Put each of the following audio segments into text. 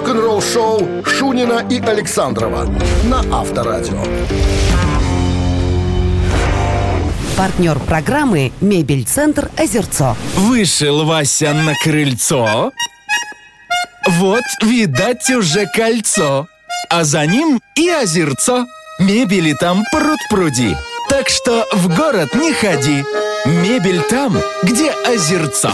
рок-н-ролл-шоу Шунина и Александрова на Авторадио. Партнер программы «Мебель-центр Озерцо». Вышел Вася на крыльцо. Вот, видать, уже кольцо. А за ним и озерцо. Мебели там пруд-пруди. Так что в город не ходи. Мебель там, где озерцо.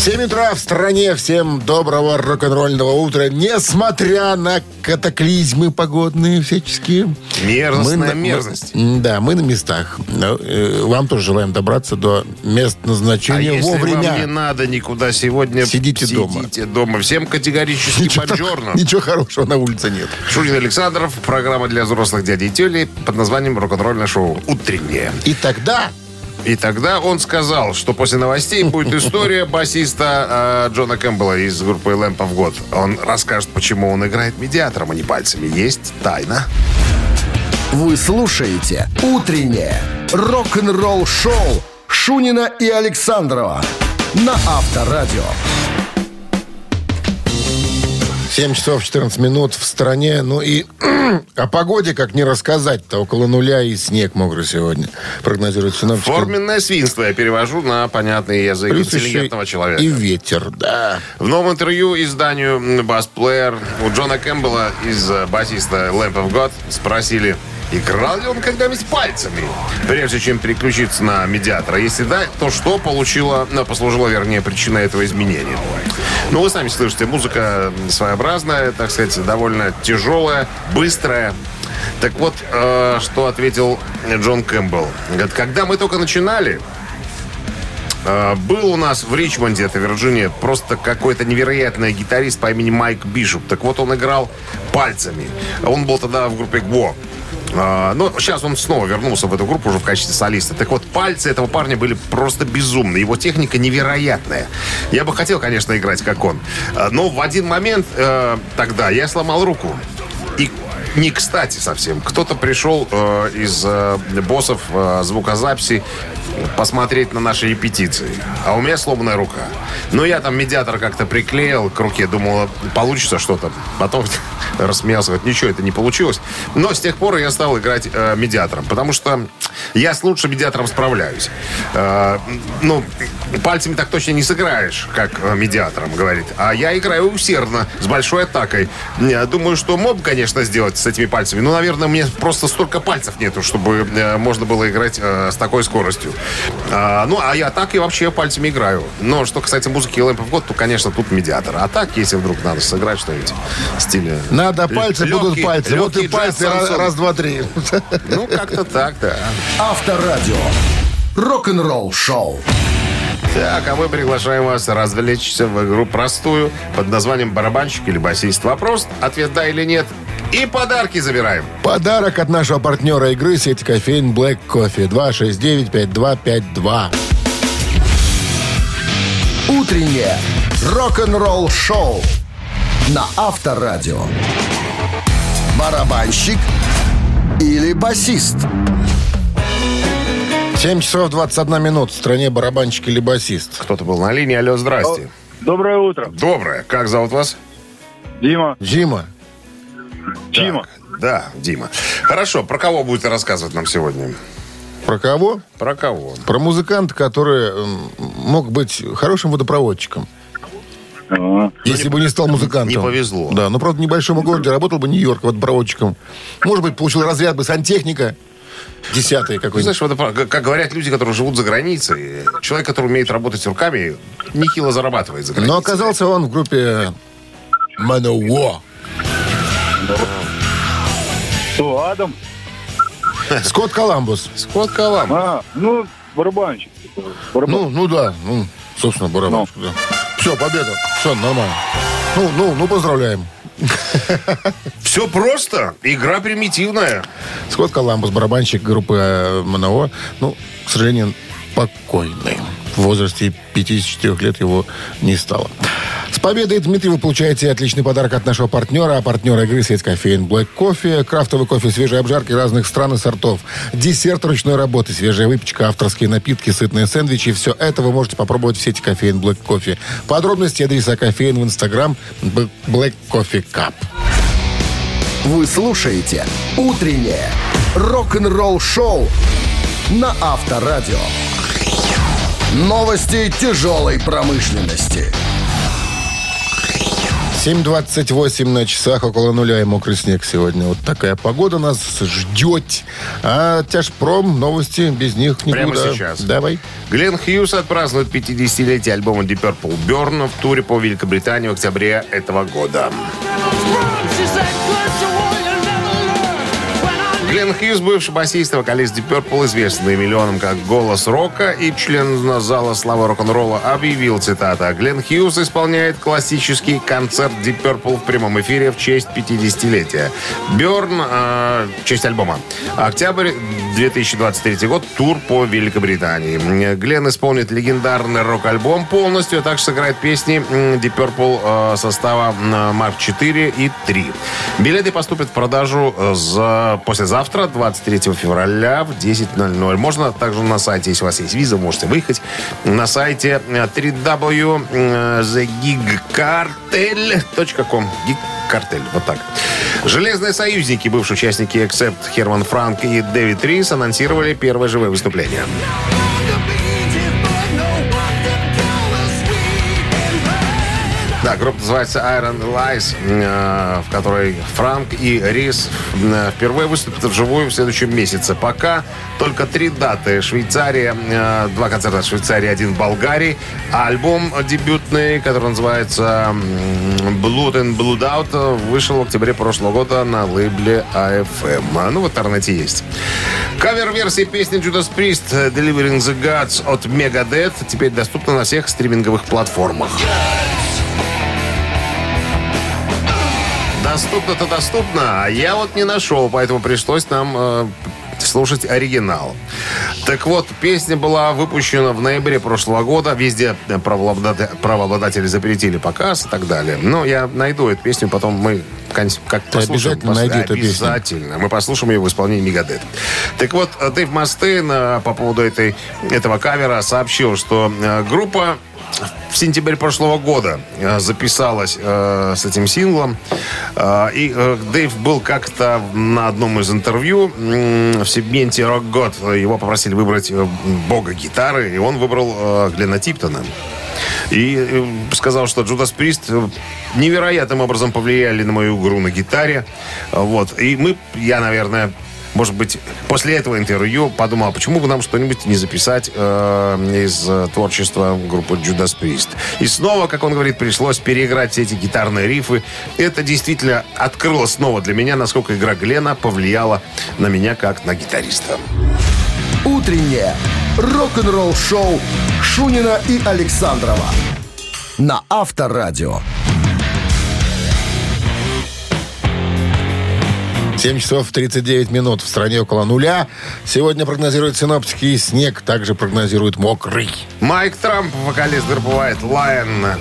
7 утра в стране. Всем доброго рок-н-ролльного утра. Несмотря на катаклизмы погодные всяческие. Мерзостная Мы на- мерзость. Да, мы на местах. Э, Вам тоже желаем добраться до мест А назначения если вам не надо никуда сегодня, Сидите дома. Сидите дома. Всем категорически Ничего, бонжорно. ничего хорошего на улице нет. Шунин Александров, программа для взрослых дядей и под названием «Рок-н-ролльное шоу «Утреннее». И тогда И тогда он сказал, что после новостей будет история басиста э, Джона Кэмпбелла из группы Lamp of God. Он расскажет, почему он играет медиатором, а не пальцами. Есть тайна. Вы слушаете «Утреннее рок-н-ролл-шоу» Шунина и Александрова на Авторадио. 7 часов 14 минут в стране. Ну и о погоде как не рассказать-то. Около нуля и снег мокрый сегодня. Прогнозируют синоптики. Форменное свинство я перевожу на понятный язык Плюс интеллигентного человека. и ветер, да. В новом интервью изданию «Басплеер» у Джона Кэмпбелла из басиста Lamp of God спросили, играл ли он когда-нибудь пальцами, прежде чем переключиться на медиатора. Если да, то что получило, ну, послужило, вернее, причиной этого изменения? Ну, вы сами слышите, музыка своеобразная, так сказать, довольно тяжелая, быстрая. Так вот, э, что ответил Джон Кэмпбелл. Говорит, когда мы только начинали, Э, Был у нас в Ричмонде, это Вирджиния, просто какой-то невероятный гитарист по имени Майк Бишоп. Так вот, он играл пальцами. Он был тогда в группе ГВО. А, Но сейчас он снова вернулся в эту группу уже в качестве солиста. Так вот, пальцы этого парня были просто безумные. Его техника невероятная. Я бы хотел, конечно, играть как он. А, Но в один момент э, тогда я сломал руку. И не кстати совсем. Кто-то пришел э, из э, боссов звукозаписи посмотреть на наши репетиции. А у меня сломанная рука. Ну, я там медиатор как-то приклеил к руке. Думал, получится что-то. Потом рассмеялся. Говорит, ничего, это не получилось. Но с тех пор я стал играть э, медиатором. Потому что я с лучшим медиатором справляюсь. Э, ну, пальцами так точно не сыграешь, как э, медиатором, говорит. А я играю усердно, с большой атакой. Я думаю, что мог, конечно, сделать с этими пальцами. Но, наверное, мне просто столько пальцев нету, чтобы э, можно было играть э, с такой скоростью. А, ну, а я так и вообще пальцами играю. Но что касается музыки Lamp of God, то, конечно, тут медиатор. А так, если вдруг надо сыграть что-нибудь в стиле... Надо пальцы, Легкий- будут пальцы. Вот и пальцы раз, раз, два, три. Ну, как-то так, да. Авторадио. Рок-н-ролл-шоу. Так, а мы приглашаем вас развлечься в игру простую под названием «Барабанщик или басист». Вопрос, ответ «да» или «нет». И подарки забираем. Подарок от нашего партнера игры сети кофеин Black Coffee 269-5252. Утреннее рок-н-ролл-шоу на Авторадио. Барабанщик или басист? 7 часов 21 минут. В стране барабанщик или басист. Кто-то был на линии. Алло, здрасте. Доброе утро. Доброе. Как зовут вас? Дима. Дима, Дима. Да, Дима. Хорошо, про кого будете рассказывать нам сегодня? про кого? Про кого? Про музыканта, который мог быть хорошим водопроводчиком. Если бы не стал музыкантом. не повезло. Да, но правда в небольшом городе работал бы Нью-Йорк водопроводчиком. Может быть, получил разряд бы сантехника. Десятый Ты какой-нибудь. знаешь, это, как говорят люди, которые живут за границей, человек, который умеет работать руками, нехило зарабатывает за границей. Но оказался он в группе Манowar. Кто, Адам? Скотт Коламбус. Скотт Калам. А, ну, барабанщик. Барабан. Ну, ну да. Ну, собственно, барабанщик, да. Все, победа. Все, нормально. Ну, ну, ну, поздравляем. Все просто. Игра примитивная. Скотт Коламбус, барабанщик группы э, МНО, ну, к сожалению, покойный. В возрасте 54 лет его не стало. С победой, Дмитрий, вы получаете отличный подарок от нашего партнера, а партнера игры сеть кофеин Black Кофе, крафтовый кофе, свежие обжарки разных стран и сортов, десерт ручной работы, свежая выпечка, авторские напитки, сытные сэндвичи. Все это вы можете попробовать в сети кофеин Black Кофе. Подробности адреса кофеин в инстаграм Black Coffee Cup. Вы слушаете «Утреннее рок-н-ролл-шоу» на Авторадио. Новости тяжелой промышленности. 7.28 на часах, около нуля и мокрый снег сегодня. Вот такая погода нас ждет. А тяжпром, новости, без них никуда. Прямо сейчас. Давай. Глен Хьюз отпразднует 50-летие альбома Deep Purple Burn в туре по Великобритании в октябре этого года. Хьюз, бывший басист и вокалист Deep Purple, известный миллионам как «Голос рока» и член зала славы рок-н-ролла, объявил, цитата, «Глен Хьюз исполняет классический концерт Deep Purple в прямом эфире в честь 50-летия. Бёрн, э, честь альбома. Октябрь 2023 год, тур по Великобритании. Глен исполнит легендарный рок-альбом полностью, а также сыграет песни Deep Purple э, состава Марк 4 и 3. Билеты поступят в продажу э, за послезавтра, 23 февраля в 10.00. Можно также на сайте, если у вас есть виза, можете выехать на сайте э, www.thegigcartel.com. Гиг-картель, вот так. Железные союзники, бывшие участники Except Херман Франк и Дэвид Рис анонсировали первое живое выступление. Да, группа называется Iron Lies, э, в которой Франк и Рис э, впервые выступят вживую в следующем месяце. Пока только три даты. Швейцария, э, два концерта в Швейцарии, один в Болгарии. А альбом дебютный, который называется Blood and Blood Out, вышел в октябре прошлого года на лейбле AFM. Ну, в интернете есть. Кавер-версия песни Judas Priest Delivering the Gods от Megadeth теперь доступна на всех стриминговых платформах. Доступно-то доступно, а я вот не нашел, поэтому пришлось нам э, слушать оригинал. Так вот, песня была выпущена в ноябре прошлого года. Везде правообладатели, правообладатели запретили показ и так далее. Но я найду эту песню, потом мы как Ты обязательно найди эту песню. Обязательно. Мы послушаем ее в исполнении Мегадет. Так вот, Дэйв Мастейн э, по поводу этой, этого кавера сообщил, что э, группа в сентябре прошлого года э, записалась э, с этим синглом. Э, и э, Дэйв был как-то на одном из интервью м, в сегменте «Рок Год». Его попросили выбрать э, бога гитары, и он выбрал э, Глена Типтона. И э, сказал, что Джудас Прист э, невероятным образом повлияли на мою игру на гитаре. Вот. И мы, я, наверное, может быть, после этого интервью подумал, а почему бы нам что-нибудь не записать э, из э, творчества группы Judas Priest. И снова, как он говорит, пришлось переиграть все эти гитарные рифы. Это действительно открыло снова для меня, насколько игра Глена повлияла на меня как на гитариста. Утреннее рок-н-ролл-шоу Шунина и Александрова на Авторадио. 7 часов 39 минут. В стране около нуля. Сегодня прогнозируют синоптики и снег. Также прогнозируют мокрый. Майк Трамп, вокалист группы White Lion,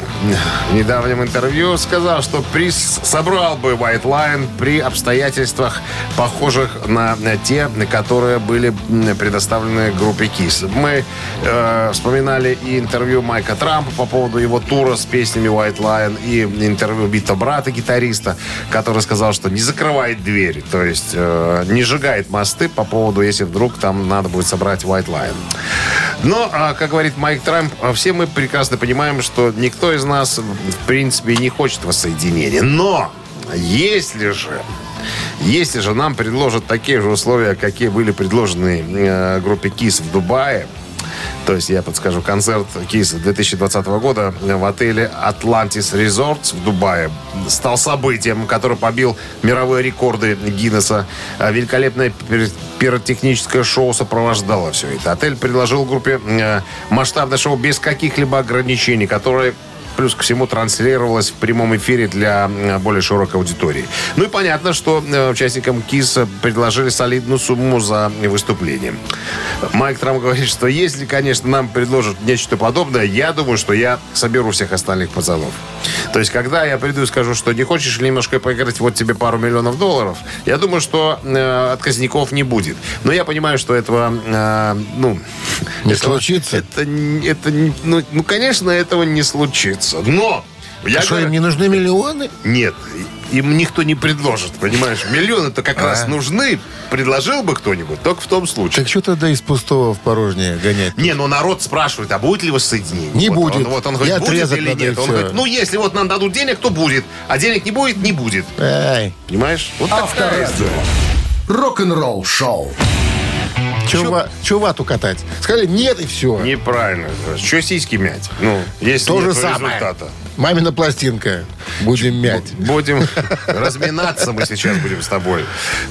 в недавнем интервью сказал, что приз собрал бы White Lion при обстоятельствах, похожих на те, которые были предоставлены группе Kiss. Мы э, вспоминали и интервью Майка Трампа по поводу его тура с песнями White Lion, и интервью Бита Брата, гитариста, который сказал, что не закрывает дверь, то есть э, не сжигает мосты по поводу, если вдруг там надо будет собрать White Lion. Но, а, как говорит Майк Трамп, а, все мы прекрасно понимаем, что никто из нас, в принципе, не хочет воссоединения. Но, если же если же нам предложат такие же условия, какие были предложены э, группе КИС в Дубае, то есть, я подскажу, концерт КИС 2020 года в отеле Atlantis Resorts в Дубае стал событием, который побил мировые рекорды Гиннесса. А Великолепное пир- пиротехническое шоу сопровождало все это. Отель предложил группе э, масштабное шоу без каких-либо ограничений, которое плюс ко всему транслировалось в прямом эфире для более широкой аудитории. Ну и понятно, что э, участникам КИСа предложили солидную сумму за выступление. Майк Трамп говорит, что если, конечно, нам предложат нечто подобное, я думаю, что я соберу всех остальных пацанов. То есть, когда я приду и скажу, что не хочешь ли немножко поиграть, вот тебе пару миллионов долларов, я думаю, что э, отказников не будет. Но я понимаю, что этого, э, ну... Не этого- случится? Это, это, ну, ну, конечно, этого не случится. Но... Я А что, говорю- им не нужны миллионы? нет, им никто не предложит, понимаешь? Миллионы-то как раз нужны. Предложил бы кто-нибудь, только в том случае. Так что тогда из пустого в порожнее гонять? Не, ну народ спрашивает, а будет ли воссоединение? Не Вот будет. Он, вот он говорит, будет отрезать или нет? Он всё. говорит, ну если вот нам дадут денег, то будет. А денег не будет, не будет. Эй, Понимаешь? Вот Авторадио. Рок-н-ролл шоу. Чува, чувату катать. Сказали нет и все. Неправильно. Что сиськи мять? Ну, если То же самое. результата. Мамина пластинка. Будем мять. Будем разминаться мы сейчас будем с тобой.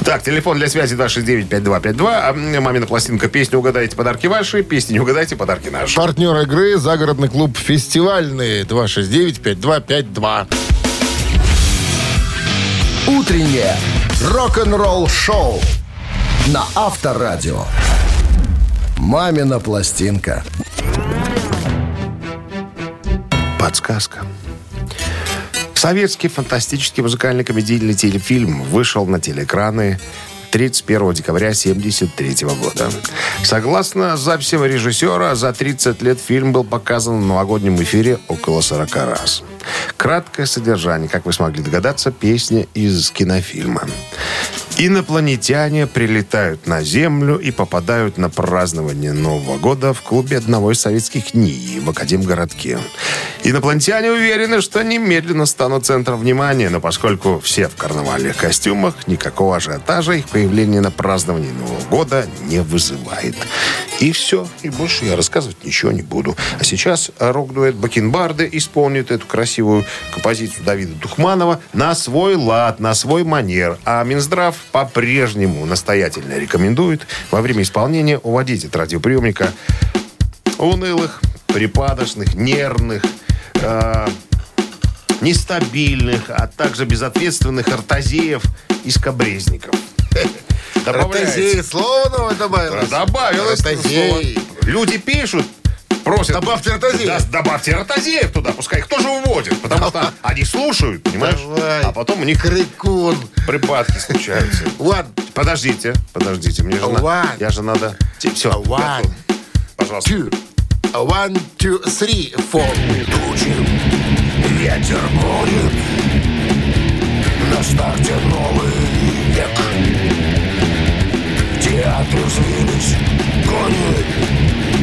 Так, телефон для связи 269-5252. А мамина пластинка. Песню угадайте, подарки ваши. Песни не угадайте, подарки наши. Партнер игры «Загородный клуб фестивальный» 269-5252. Утреннее рок-н-ролл шоу на Авторадио. Мамина пластинка. Подсказка. Советский фантастический музыкальный комедийный телефильм вышел на телеэкраны 31 декабря 1973 года. Согласно записям режиссера, за 30 лет фильм был показан в новогоднем эфире около 40 раз. Краткое содержание, как вы смогли догадаться, песня из кинофильма. Инопланетяне прилетают на Землю и попадают на празднование Нового года в клубе одного из советских НИИ в Академгородке. Инопланетяне уверены, что немедленно станут центром внимания, но поскольку все в карнавальных костюмах, никакого ажиотажа их появление на праздновании Нового года не вызывает. И все. И больше я рассказывать ничего не буду. А сейчас рок-дуэт Бакенбарды исполнит эту красивую композицию Давида Духманова на свой лад, на свой манер. А Минздрав по-прежнему настоятельно рекомендует во время исполнения уводить от радиоприемника унылых, припадочных, нервных, э, нестабильных, а также безответственных артазеев и скобрезников. Добавляется. Ротозей, слово новое добавилось. Добавилось. Ротозей. слово. Люди пишут, просят. Добавьте ротозеев. Да, добавьте ротозеев туда, пускай их тоже уводят. Потому что они слушают, понимаешь? Давай. А потом у них Крикун. припадки случаются. One, Подождите, подождите, мне же, на- One. я же надо... Все, One. пожалуйста. two. One, two, three, four. Ветер будет На старте новый век Театры взвились кони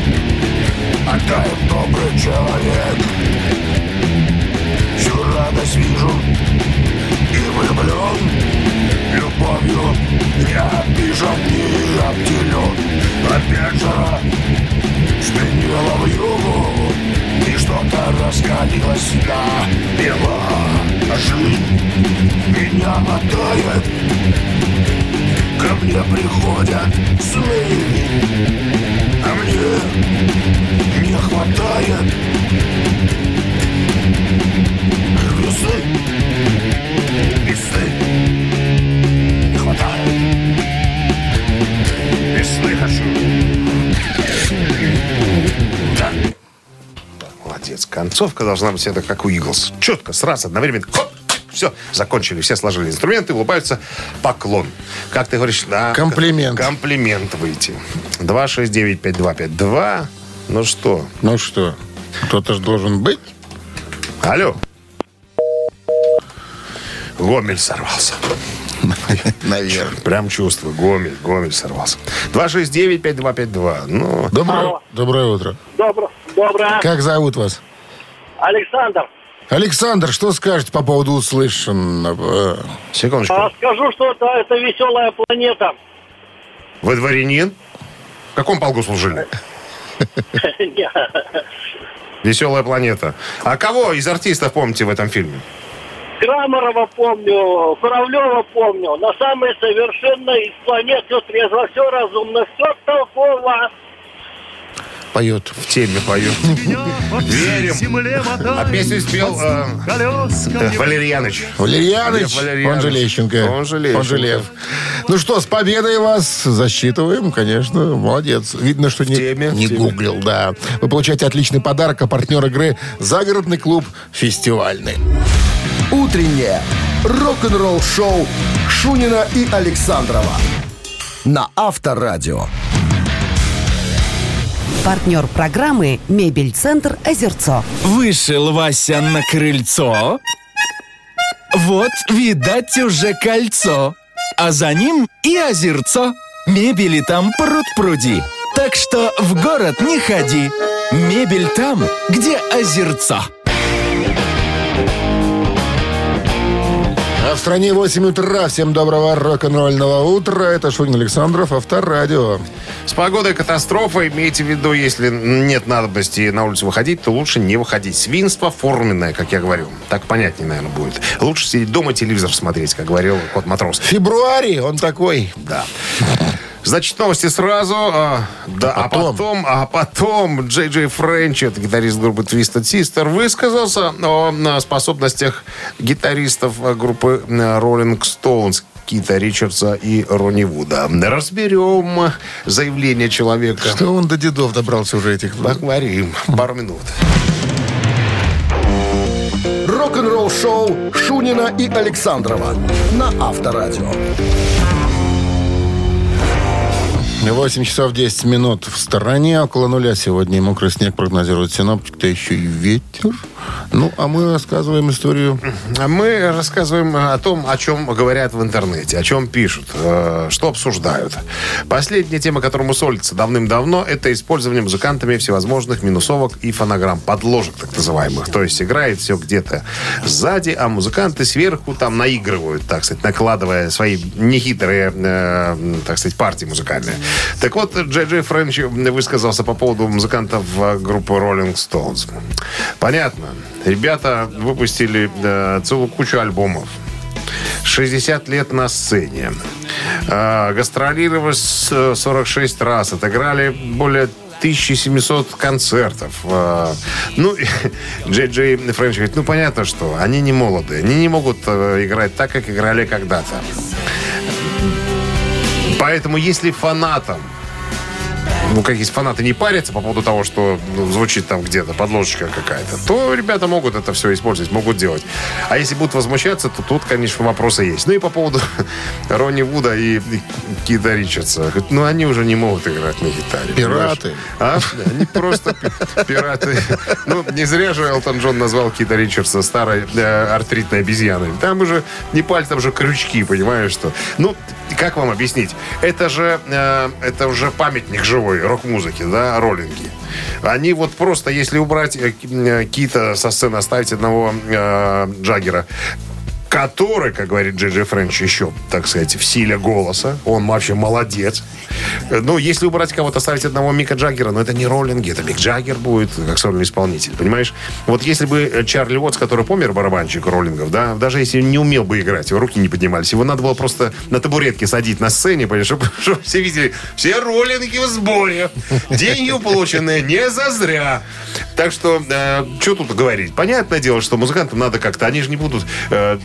Оттает добрый человек Всю радость вижу И влюблен Любовью я обижен и обделен Опять жара Сменила в югу И что-то раскалилось. На бело Жизнь меня мотает. Ко мне приходят сны А мне не хватает Весы Весы Не хватает Весны хочу Да. Молодец. Концовка должна быть это как у Иглс. Четко, сразу, одновременно. Хоп! Все, закончили, все сложили инструменты, улыбаются. Поклон. Как ты говоришь, да? Комплимент. Комплимент выйти. 269-5252. Ну что? Ну что, кто-то же должен быть. Алло. Гомель сорвался. Наверное. Прям чувствую. Гомель, Гомель сорвался. 269-5252. Ну, Доброе, доброе утро. Добро, доброе. Как зовут вас? Александр, Александр, что скажете по поводу услышанного? секундочку. а скажу, что это, это веселая планета. Вы дворянин? В каком полку служили? Веселая планета. А кого из артистов помните в этом фильме? Крамарова помню, Куравлева помню. На самой совершенной из планет все трезво, все разумно, все толково. Поет. В теме поет. Верим. А песню спел э, э, Валерьяныч. Валерьяныч, он же Лещенко. Он же Лещенко. Лев. Ну что, с победой вас засчитываем, конечно. Молодец. Видно, что не, теме, не гуглил, да. Вы получаете отличный подарок, а партнер игры «Загородный клуб фестивальный». Утреннее рок-н-ролл-шоу Шунина и Александрова на Авторадио. Партнер программы «Мебель-центр Озерцо». Вышел Вася на крыльцо. Вот, видать, уже кольцо. А за ним и озерцо. Мебели там пруд-пруди. Так что в город не ходи. Мебель там, где озерцо. А в стране 8 утра. Всем доброго рок-н-ролльного утра. Это Шунин Александров, Авторадио. С погодой катастрофа. Имейте в виду, если нет надобности на улицу выходить, то лучше не выходить. Свинство форменное, как я говорю. Так понятнее, наверное, будет. Лучше сидеть дома, телевизор смотреть, как говорил кот Матрос. В феврале он такой. Да. Значит, новости сразу. а, да, а потом? потом, а потом Джей Джей Френч, это гитарист группы Twisted Sister, высказался о а, способностях гитаристов а, группы а, Rolling Stones. Кита Ричардса и Ронни Вуда. Разберем заявление человека. Что он до дедов добрался уже этих... Поговорим. Пару минут. Рок-н-ролл-шоу Шунина и Александрова на Авторадио. 8 часов 10 минут в стороне. Около нуля сегодня мокрый снег прогнозирует синоптик, да еще и ветер. Ну, а мы рассказываем историю. Мы рассказываем о том, о чем говорят в интернете, о чем пишут, э, что обсуждают. Последняя тема, которому солится давным-давно, это использование музыкантами всевозможных минусовок и фонограмм, подложек так называемых. То есть играет все где-то сзади, а музыканты сверху там наигрывают, так сказать, накладывая свои нехитрые, э, так сказать, партии музыкальные. Так вот, Джей Джей Френч высказался по поводу музыкантов группы Rolling Stones. Понятно. Ребята выпустили э, целую кучу альбомов. 60 лет на сцене. Э, гастролировали с э, 46 раз. Отыграли более 1700 концертов. Э, Ну, Джей Джей Френч говорит, ну, понятно, что они не молодые. Они не могут э, играть так, как играли когда-то. Поэтому, если фанатам ну, как есть фанаты не парятся по поводу того, что ну, звучит там где-то подложечка какая-то, то ребята могут это все использовать, могут делать. А если будут возмущаться, то тут, конечно, вопросы есть. Ну и по поводу Ронни Вуда и, и Кида Ричардса. Ну, они уже не могут играть на гитаре. Пираты. понимаешь? А? Они просто пи- пираты. Ну, не зря же Элтон Джон назвал Кита Ричардса старой э, артритной обезьяной. Там уже не пальцы, там уже крючки, понимаешь, что... Ну, как вам объяснить? Это же, э, это уже памятник живой рок-музыки, да, роллинги. Они вот просто, если убрать э, э, Кита со сцены, оставить одного э, Джаггера, который, как говорит Джей Френч, еще, так сказать, в силе голоса. Он вообще молодец. Ну, если убрать кого-то, оставить одного Мика Джаггера, но это не роллинги, это Мик Джаггер будет как сольный исполнитель, понимаешь? Вот если бы Чарли Уотс, который помер, барабанщик роллингов, да, даже если не умел бы играть, его руки не поднимались, его надо было просто на табуретке садить на сцене, понимаешь, чтобы, чтобы все видели, все роллинги в сборе. Деньги полученные не зазря. Так что, что тут говорить? Понятное дело, что музыкантам надо как-то, они же не будут э,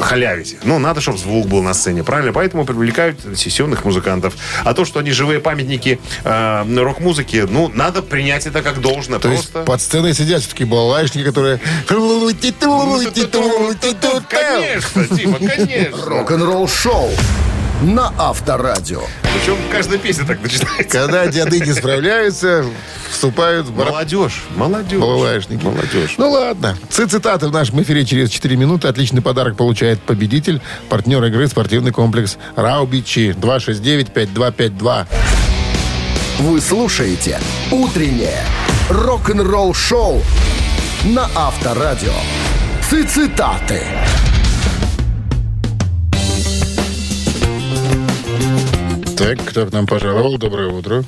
халявить. Ну, надо, чтобы звук был на сцене, правильно? Поэтому привлекают сессионных музыкантов. А то, что они живые памятники э, рок-музыки, ну, надо принять это как должно. То есть Просто... под сценой сидят все-таки балалайшники, которые... Конечно, Дима, конечно. Рок-н-ролл-шоу на Авторадио. Причем каждая песня так начинается. Когда деды не справляются, вступают в Молодежь, молодежь. балалайшники. Молодежь. Ну ладно. Цитаты в нашем эфире через 4 минуты. Отличный подарок получает победитель. Партнер игры спортивный комплекс Раубичи 269-5252. Вы слушаете «Утреннее рок-н-ролл-шоу» на Авторадио. Цитаты. Так, кто к нам пожаловал? Доброе утро.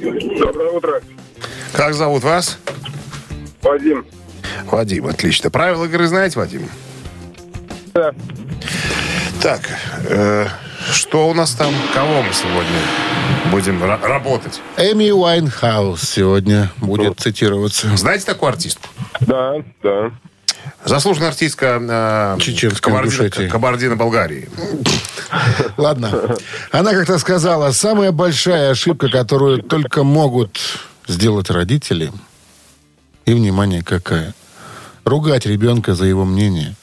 Доброе утро. Как зовут вас? Вадим. Вадим, отлично. Правила игры знаете, Вадим? Да. Так, э, что у нас там? Кого мы сегодня будем ра- работать. Эми Уайнхаус сегодня будет цитироваться. Знаете такую артистку? Да, да. Заслуженная артистка э, Чеченской. Кабардино-Болгарии. Ладно. Она как-то сказала, самая большая ошибка, которую только могут сделать родители, и, внимание, какая? Ругать ребенка за его мнение.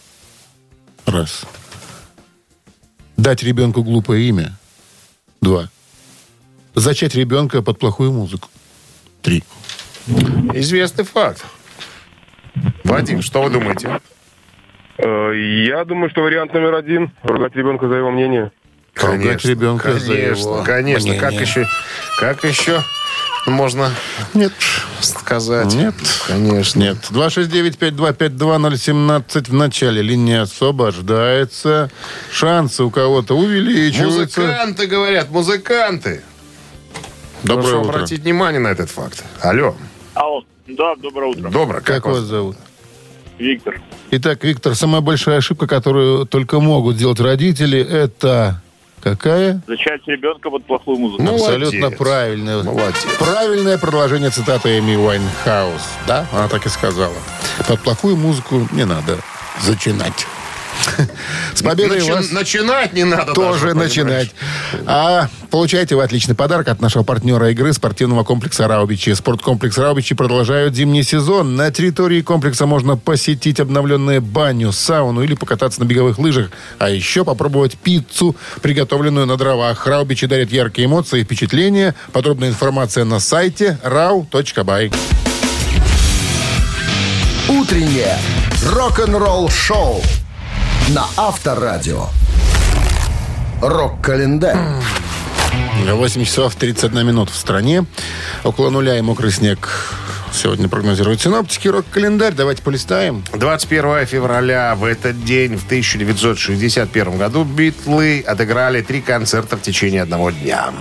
Раз. Дать ребенку глупое имя. Два. Зачать ребенка под плохую музыку. Три. Известный факт. Вадим, что вы думаете? Э, Я думаю, что вариант номер один – ругать ребенка за его мнение. Ругать ребенка конечно, за его конечно. Как мнение. еще, как еще можно Нет. сказать? Нет. конечно. Нет. 269-5252-017 в начале. Линия освобождается. Шансы у кого-то увеличиваются. Музыканты говорят, музыканты. Доброе Прошу утро. обратить внимание на этот факт. Алло, Алло, да, доброе утро. добро, Как, как, вас вас? зовут? Виктор. Итак, Виктор, самая большая ошибка, которую только могут сделать родители, это какая? Зачать ребенка под плохую музыку. Ну, Абсолютно Молодец. правильное. Молодец. Правильное продолжение цитаты Эми Уайнхаус. Да, она так и сказала. Под плохую музыку не надо зачинать. С победой Начи- вас! Начинать не надо тоже даже, начинать. А получаете вы отличный подарок от нашего партнера игры спортивного комплекса «Раубичи». Спорткомплекс «Раубичи» продолжают зимний сезон. На территории комплекса можно посетить обновленную баню, сауну или покататься на беговых лыжах. А еще попробовать пиццу, приготовленную на дровах. «Раубичи» дарит яркие эмоции и впечатления. Подробная информация на сайте rau.by. Утреннее рок-н-ролл-шоу на Авторадио. Рок-календарь. 8 часов 31 минут в стране. Около нуля и мокрый снег. Сегодня прогнозируют синоптики. Рок-календарь. Давайте полистаем. 21 февраля в этот день, в 1961 году, Битлы отыграли три концерта в течение одного дня.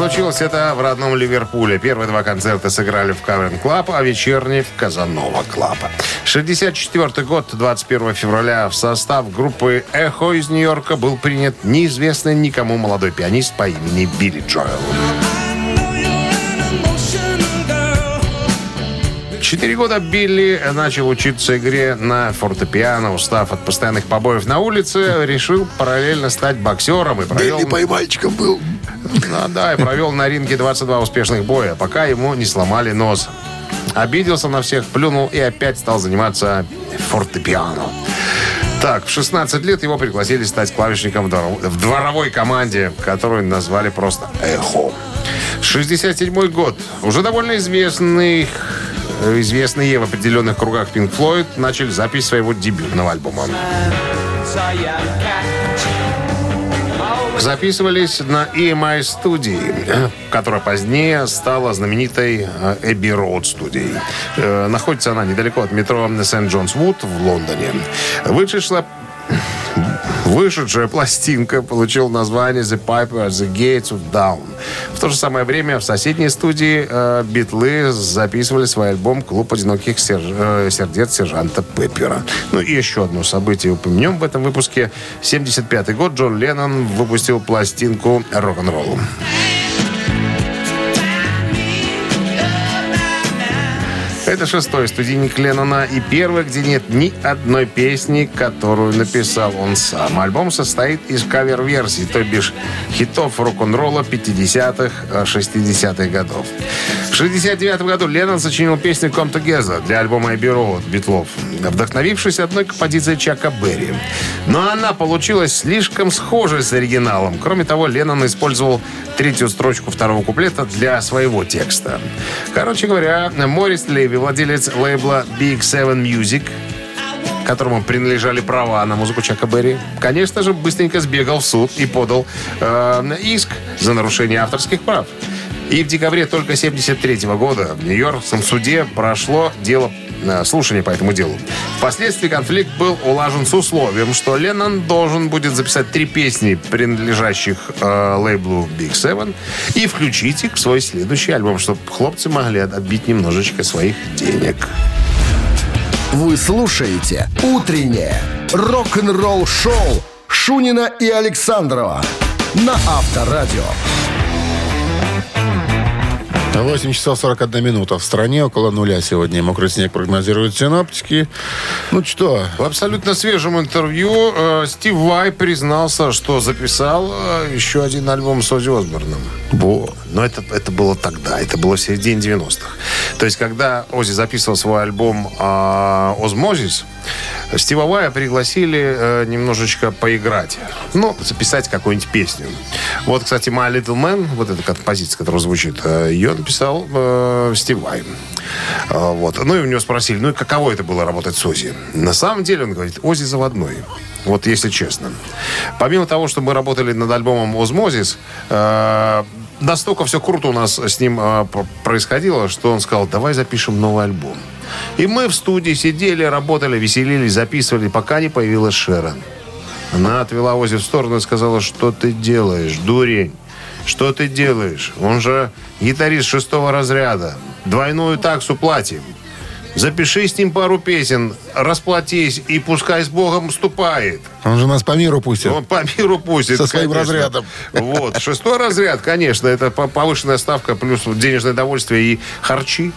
Случилось это в родном Ливерпуле. Первые два концерта сыграли в Cavern Club, а вечерний в Casanova Club. 64 год, 21 февраля, в состав группы «Эхо» из Нью-Йорка был принят неизвестный никому молодой пианист по имени Билли Джоэл. Четыре года Билли начал учиться игре на фортепиано. Устав от постоянных побоев на улице, решил параллельно стать боксером и провел... пай-мальчиком был. Ну, да, и провел на ринге 22 успешных боя, пока ему не сломали нос. Обиделся на всех, плюнул и опять стал заниматься фортепиано. Так, в 16 лет его пригласили стать клавишником в дворовой команде, которую назвали просто «Эхо». 67 год. Уже довольно известный известные в определенных кругах Pink Floyd начали запись своего дебютного альбома. Записывались на EMI студии, которая позднее стала знаменитой Эбби Роуд студией. Находится она недалеко от метро Сент-Джонс-Вуд в Лондоне. Вышла Вышедшая пластинка получила название The Piper at the Gates of Down. В то же самое время в соседней студии э, Битлы записывали свой альбом «Клуб одиноких серж- э, сердец сержанта Пеппера». Ну и еще одно событие упомянем в этом выпуске. 75 год Джон Леннон выпустил пластинку «Рок-н-ролл». Это шестой студийник Леннона и первый, где нет ни одной песни, которую написал он сам. Альбом состоит из кавер-версий, то бишь хитов рок-н-ролла 50-х, 60-х годов. В 69 году Леннон сочинил песню «Come Together» для альбома Abbey Road Битлов, вдохновившись одной композицией Чака Берри. Но она получилась слишком схожей с оригиналом. Кроме того, Леннон использовал третью строчку второго куплета для своего текста. Короче говоря, Морис Леви, владелец лейбла Big Seven Music, которому принадлежали права на музыку Чака Берри, конечно же, быстренько сбегал в суд и подал э, иск за нарушение авторских прав. И в декабре только 73 года в Нью-Йоркском суде прошло дело э, слушание по этому делу. Впоследствии конфликт был улажен с условием, что Леннон должен будет записать три песни, принадлежащих э, лейблу Big Seven, и включить их в свой следующий альбом, чтобы хлопцы могли отбить немножечко своих денег. Вы слушаете «Утреннее рок-н-ролл-шоу» Шунина и Александрова на Авторадио. 8 часов 41 минута. В стране около нуля сегодня. Мокрый снег прогнозируют синоптики. Ну что, В абсолютно свежем интервью э, Стив Вай признался, что записал э, еще один альбом с Оззи Осборном. во. Но это, это было тогда, это было в середине 90-х. То есть, когда Оззи записывал свой альбом э, «Озмозис», Стива Вая пригласили э, немножечко поиграть. Ну, записать какую-нибудь песню. Вот, кстати, «My Little Man», вот эта композиция, которая звучит, э, ее написал э, Стив Вай. Э, вот. Ну, и у него спросили, ну, и каково это было работать с Оззи? На самом деле, он говорит, Оззи заводной. Вот если честно. Помимо того, что мы работали над альбомом «Озмозис», э, настолько все круто у нас с ним п- происходило, что он сказал, давай запишем новый альбом. И мы в студии сидели, работали, веселились, записывали, пока не появилась Шерон. Она отвела Ози в сторону и сказала, что ты делаешь, дурень? Что ты делаешь? Он же гитарист шестого разряда. Двойную таксу платим. Запиши с ним пару песен, расплатись и пускай с Богом ступает. Он же нас по миру пустит. Он по миру пустит. Со своим конечно. разрядом. Вот. Шестой разряд, конечно, это по- повышенная ставка плюс денежное довольствие и харчи.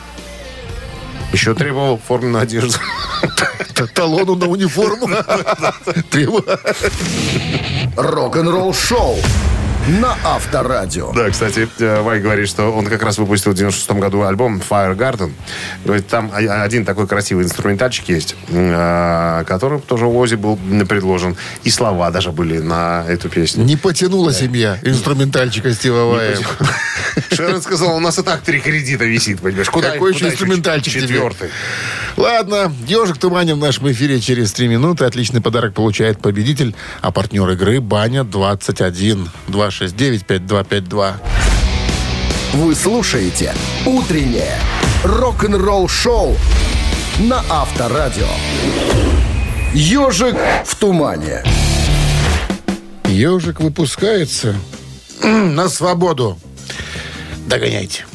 Еще требовал форменную одежду. Т- Талону на униформу. Требую. Рок-н-ролл шоу на Авторадио. Да, кстати, э, Вай говорит, что он как раз выпустил в 96 году альбом Fire Garden. Говорит, там один такой красивый инструментальчик есть, э, который тоже Ози был предложен. И слова даже были на эту песню. Не потянула семья инструментальчика Стива Вая. Шерон сказал, у нас и так три кредита висит, понимаешь. Куда, Какой куда еще инструментальчик тебе? Четвертый. Ладно, «Ежик в тумане» в нашем эфире через три минуты. Отличный подарок получает победитель. А партнер игры «Баня 21». 269-5252. Вы слушаете «Утреннее рок-н-ролл шоу» на Авторадио. «Ежик в тумане». «Ежик» выпускается на свободу. Догоняйте.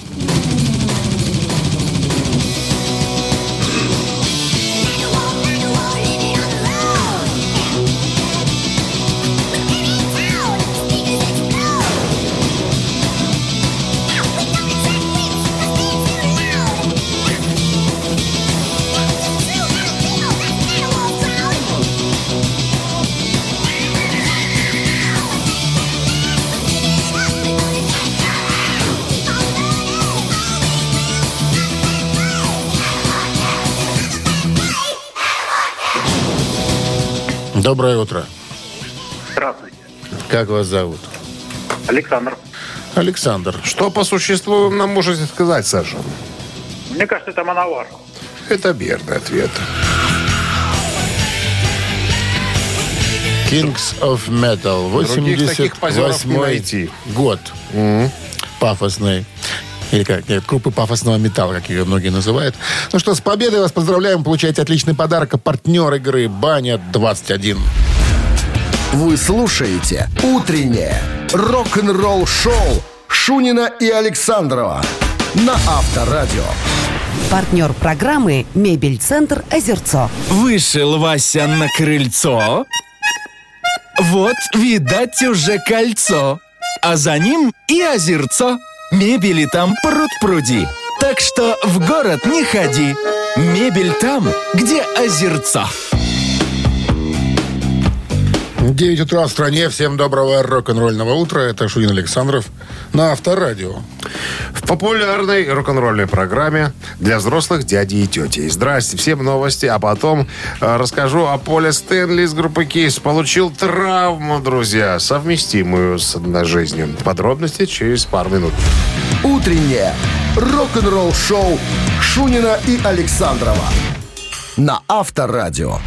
Доброе утро. Здравствуйте. Как вас зовут? Александр. Александр. Что по существу нам можете сказать, Саша? Мне кажется, это мановар. Это верный ответ. Kings of Metal. Других таких позеров не 88 найти. год. Пафосный. Или как, нет, группы пафосного металла, как ее многие называют. Ну что, с победой вас поздравляем. Получаете отличный подарок. А партнер игры «Баня 21». Вы слушаете «Утреннее рок-н-ролл шоу» Шунина и Александрова на Авторадио. Партнер программы «Мебель-центр Озерцо». Вышел Вася на крыльцо. Вот, видать, уже кольцо. А за ним и озерцо. Мебели там пруд-пруди. Так что в город не ходи. Мебель там, где озерцо. 9 утра в стране. Всем доброго рок-н-ролльного утра. Это Шунин Александров на Авторадио. В популярной рок-н-ролльной программе для взрослых дяди и тети. Здрасте, всем новости, а потом э, расскажу о Поле Стэнли из группы Кейс. Получил травму, друзья, совместимую с одной жизнью. Подробности через пару минут. «Утреннее рок-н-ролл шоу» Шунина и Александрова на Авторадио.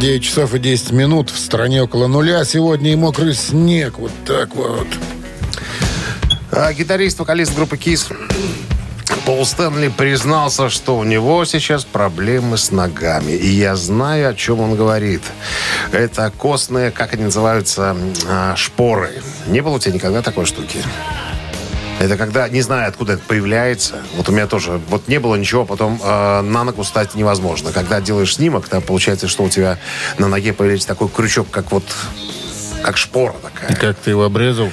9 часов и 10 минут. В стране около нуля. Сегодня и мокрый снег. Вот так вот. А гитарист, вокалист группы Кис Пол Стэнли признался, что у него сейчас проблемы с ногами. И я знаю, о чем он говорит. Это костные, как они называются, а, шпоры. Не было у тебя никогда такой штуки? Это когда, не знаю, откуда это появляется. Вот у меня тоже, вот не было ничего, потом э, на ногу стать невозможно. Когда делаешь снимок, там получается, что у тебя на ноге появляется такой крючок, как вот, как шпора такая. Как ты его обрезал?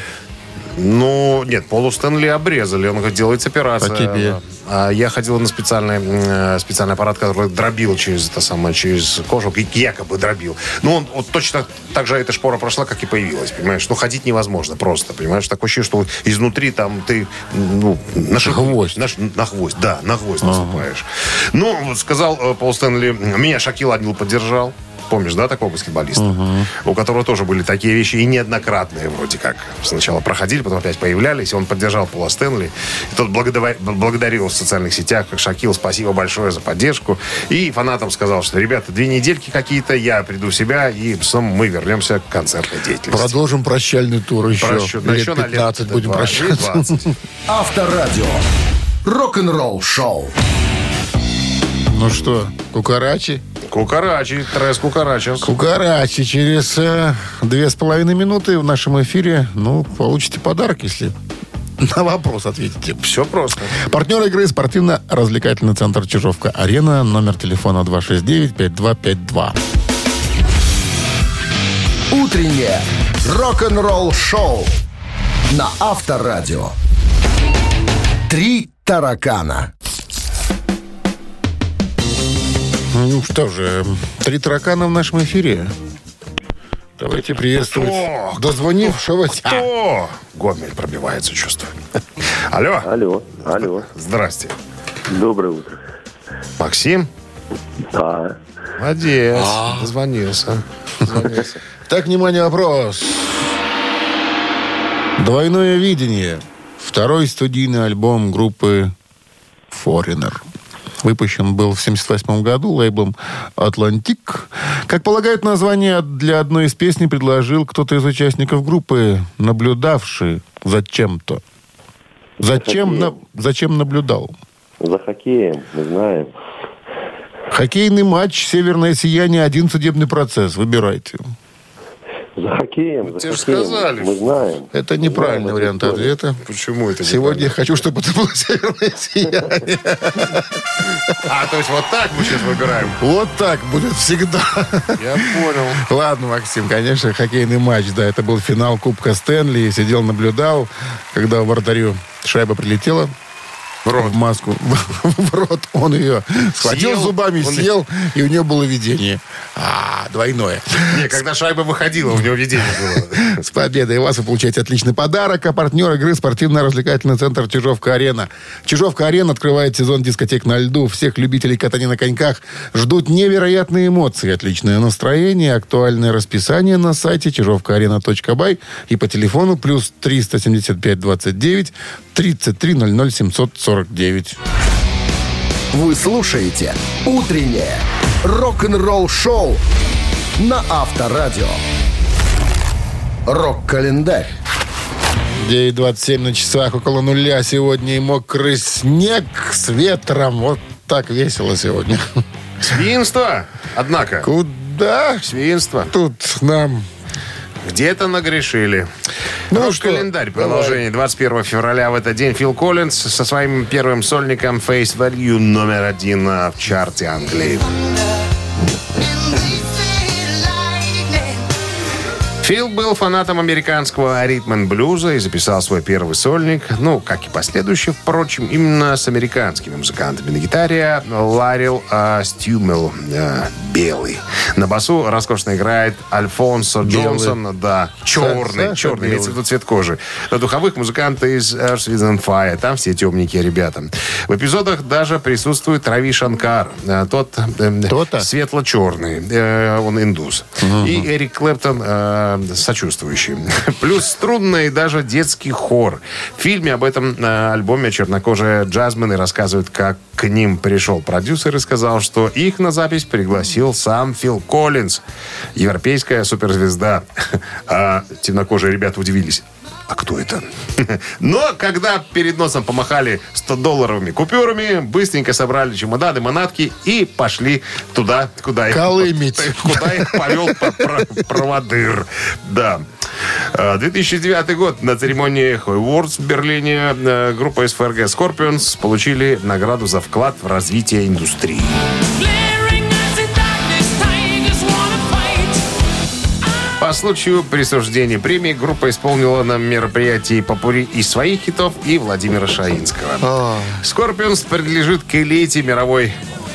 Ну, нет, Полу Стэнли обрезали. Он говорит, делается операция. А тебе? А я ходил на специальный, э, специальный аппарат, который дробил через это самое, через кожу, якобы дробил. Ну, он вот точно так же эта шпора прошла, как и появилась, понимаешь? Ну, ходить невозможно просто, понимаешь? Такое ощущение, что изнутри там ты, ну, на Гвоздь. На, ш- на гвоздь, да, на гвоздь наступаешь. Ну, сказал э, Пол Стэнли, меня Шакил Адил поддержал. Помнишь, да, такого баскетболиста? У которого тоже были такие вещи, и неоднократные вроде как. Сначала проходили, потом опять появлялись, и он поддержал Пола Стэнли. И тот благодар- благодарил в социальных сетях, как Шакил, спасибо большое за поддержку. И фанатам сказал, что, ребята, две недельки какие-то, я приду в себя, и потом мы вернемся к концертной деятельности. Продолжим прощальный тур еще. Прощу- Лет еще на 15 лет будем 20, прощаться. 20. Авторадио. Рок-н-ролл шоу. Ну что, кукарачи? Кукарачи, трес Кукарачес. Кукарачи. Через э, две с половиной минуты в нашем эфире, ну, получите подарок, если на вопрос ответите. Все просто. Партнер игры спортивно-развлекательный центр Чижовка-Арена. Номер телефона 269-5252. Утреннее рок-н-ролл шоу на Авторадио. Три таракана. Ну что же, три таракана в нашем эфире. Давайте приветствовать Кто? дозвонившегося. О, Гомель пробивается, чувствую. Алло, Алло, алло. здрасте. Доброе утро. Максим? Да. Молодец, дозвонился. Дозвонился. Так, внимание, вопрос. Двойное видение. Второй студийный альбом группы Foreigner. Выпущен был в 1978 году лейблом «Атлантик». Как полагают, название для одной из песней предложил кто-то из участников группы, наблюдавший за чем-то. Зачем, на- зачем наблюдал? За хоккеем, мы знаем. Хоккейный матч «Северное сияние» один судебный процесс. Выбирайте. За хоккеем, за Тебе хоккеем. сказали. Мы знаем. Это неправильный Знаем вариант ответа. Почему это Сегодня я хочу, чтобы это было «Северное сияние». А, то есть вот так мы сейчас выбираем. Вот так будет всегда. Я понял. Ладно, Максим, конечно, хоккейный матч, да, это был финал Кубка Стэнли. Сидел, наблюдал, когда вратарю шайба прилетела в маску, в рот. Он ее схватил Съел. зубами, Он- съел, и у него было видение. А, двойное. Не, когда шайба выходила, у него видение было. С победой вас вы получаете отличный подарок. А партнер игры спортивно-развлекательный центр «Чижовка-арена». «Чижовка-арена» открывает сезон дискотек на льду. Всех любителей катания на коньках ждут невероятные эмоции, отличное настроение, актуальное расписание на сайте чижовкаарена.бай и по телефону плюс 375 29 33 00 749. Вы слушаете «Утреннее рок-н-ролл шоу» на Авторадио. Рок-календарь. 9.27 на часах, около нуля сегодня и мокрый снег с ветром. Вот так весело сегодня. Свинство, однако. Куда? Свинство. Тут нам Где-то нагрешили. Ну Ну, что, календарь продолжение. 21 февраля в этот день Фил Коллинз со своим первым сольником Face Value номер один а, в чарте Англии. Фил был фанатом американского ритм-блюза и записал свой первый сольник, ну, как и последующие, впрочем, именно с американскими музыкантами. На гитаре Ларил а, Стюмел, а, белый. На басу роскошно играет Альфонсо Белый. Джонсон, да, черный, Саша черный, имеется в виду цвет кожи. На духовых музыканты из Earth, Wind Fire, там все темненькие ребята. В эпизодах даже присутствует Рави Шанкар, э, тот э, светло-черный, э, он индус. И Эрик Клэптон э, сочувствующий. Плюс струнный и даже детский хор. В фильме об этом э, альбоме чернокожие джазмены рассказывают, как к ним пришел продюсер и сказал, что их на запись пригласил сам Фил Коллинз, европейская суперзвезда. А темнокожие ребята удивились. А кто это? Но когда перед носом помахали 100-долларовыми купюрами, быстренько собрали чемоданы, манатки и пошли туда, куда их, Колымить. куда их повел по- про- проводыр. Да. А, 2009 год. На церемонии Awards в Берлине э, группа SFRG Scorpions получили награду за вклад в развитие индустрии. По случаю присуждения премии группа исполнила на мероприятии попурри и своих хитов, и Владимира Шаинского. Скорпионс принадлежит к элите мировой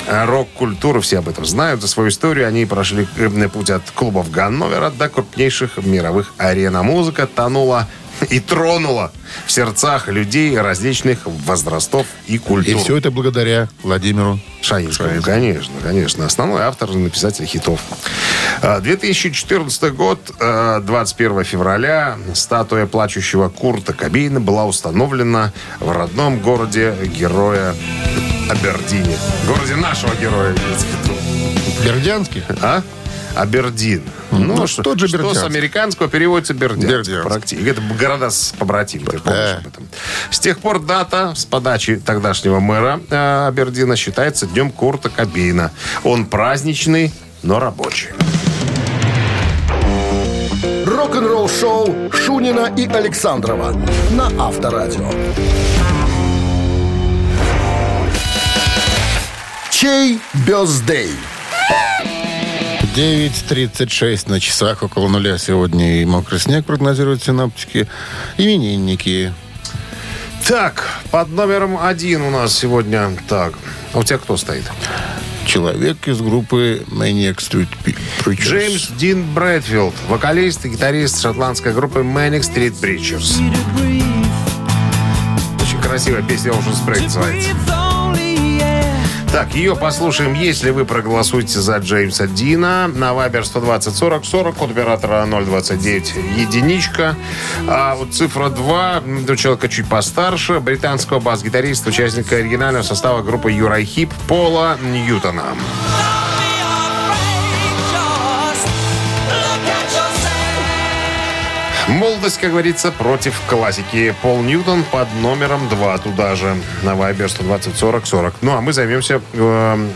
рок-культуры. Все об этом знают. За свою историю они прошли э, путь от клубов Ганновера до крупнейших мировых арен. А музыка тонула и тронула в сердцах людей различных возрастов и культур. И все это благодаря Владимиру Шаинскому, конечно, конечно. Основной автор и написатель хитов. А, 2014 год, а, 21 февраля, статуя плачущего Курта Кобейна была установлена в родном городе героя Абердине. Городе нашего героя. в. Бердянский. А? Абердин. Ну, что, тот же что с Бердянск. американского переводится Бердянск. Бердянск. Практически. Это города с побратим, ты помнишь Да. об этом. С тех пор дата с подачи тогдашнего мэра э, Абердина считается днем Курта Кобейна. Он праздничный, но рабочий. Рок-н-ролл шоу Шунина и Александрова на Авторадио. Чей бездей? 9.36 на часах около нуля сегодня и мокрый снег прогнозируют синаптики. Именинники. Так, под номером один у нас сегодня. Так, а у тебя кто стоит? Человек из группы Maniac Street Preachers. Джеймс Дин Брэдфилд, вокалист и гитарист шотландской группы Manic Street Preachers. Очень красивая песня Ocean Spray называется. Так, ее послушаем, если вы проголосуете за Джеймса Дина на Вайбер 120 40 40 от оператора 029 единичка. А вот цифра 2 у человека чуть постарше, британского бас-гитариста, участника оригинального состава группы Юрай Хип Пола Ньютона. Молодость, как говорится, против классики. Пол Ньютон под номером 2 туда же. На Вайбер 120 40 40. Ну, а мы займемся э,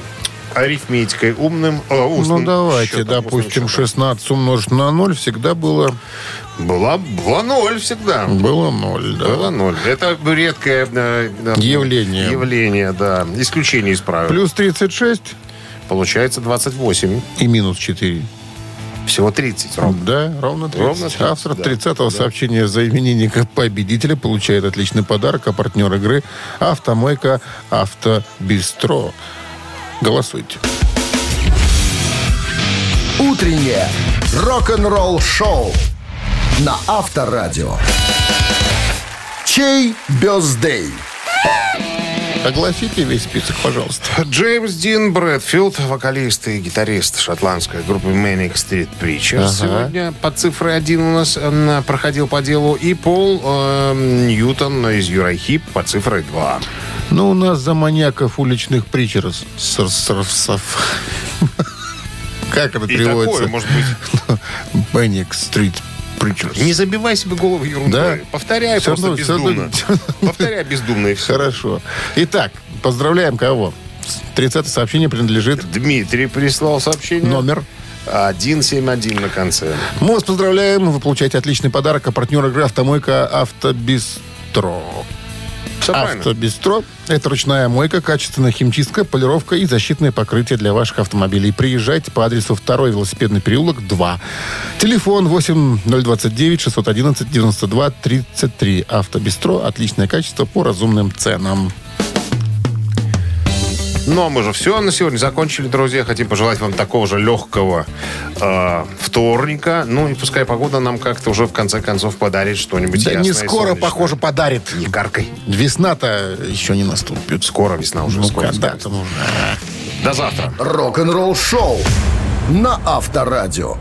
арифметикой умным, э, Ну, устным давайте, счетом, допустим, устным счетом. 16 умножить на 0 всегда было, Была, была ноль всегда. было 0, да. Было ноль. Это редкое э, э, Явление. Явление, да. Исключение из правил. Плюс 36 Получается 28. и минус 4. Всего 30. ровно. Да, ровно 30. Ровно 30, Автор да. 30-го сообщения за именинника победителя получает отличный подарок, а партнер игры «Автомойка Автобистро». Голосуйте. Утреннее рок-н-ролл шоу на Авторадио. Чей бездей? Огласите весь список, пожалуйста. Джеймс Дин Брэдфилд, вокалист и гитарист шотландской группы Manic Street Preachers. Ага. Сегодня под цифрой один у нас проходил по делу. И Пол э, Ньютон из Юрай Хип под цифрой 2. Ну, у нас за маньяков уличных притчеров. Как это И переводится? такое, может быть. Maniac Street Preachers. Не забивай себе голову ерундой. Да. Повторяй Всё просто равно- всё равно- бездумно. Повторяй бездумно и все. Хорошо. Итак, поздравляем кого? 30 сообщение принадлежит Дмитрий прислал сообщение. номер 171 на конце. Мы вас поздравляем. Вы получаете отличный подарок. А партнер игры «Автомойка Автобистро». Все. Автобистро – это ручная мойка, качественная химчистка, полировка и защитное покрытие для ваших автомобилей. Приезжайте по адресу 2 велосипедный переулок, 2. Телефон 8029 611 92 33. Автобистро – отличное качество по разумным ценам. Ну, а мы же все на сегодня закончили, друзья. Хотим пожелать вам такого же легкого э, вторника. Ну, и пускай погода нам как-то уже в конце концов подарит что-нибудь Да ясное не скоро, похоже, подарит. Не каркай. Весна-то еще не наступит. Скоро весна уже. Ну, скоро, когда-то нужно. До завтра. Рок-н-ролл шоу на Авторадио.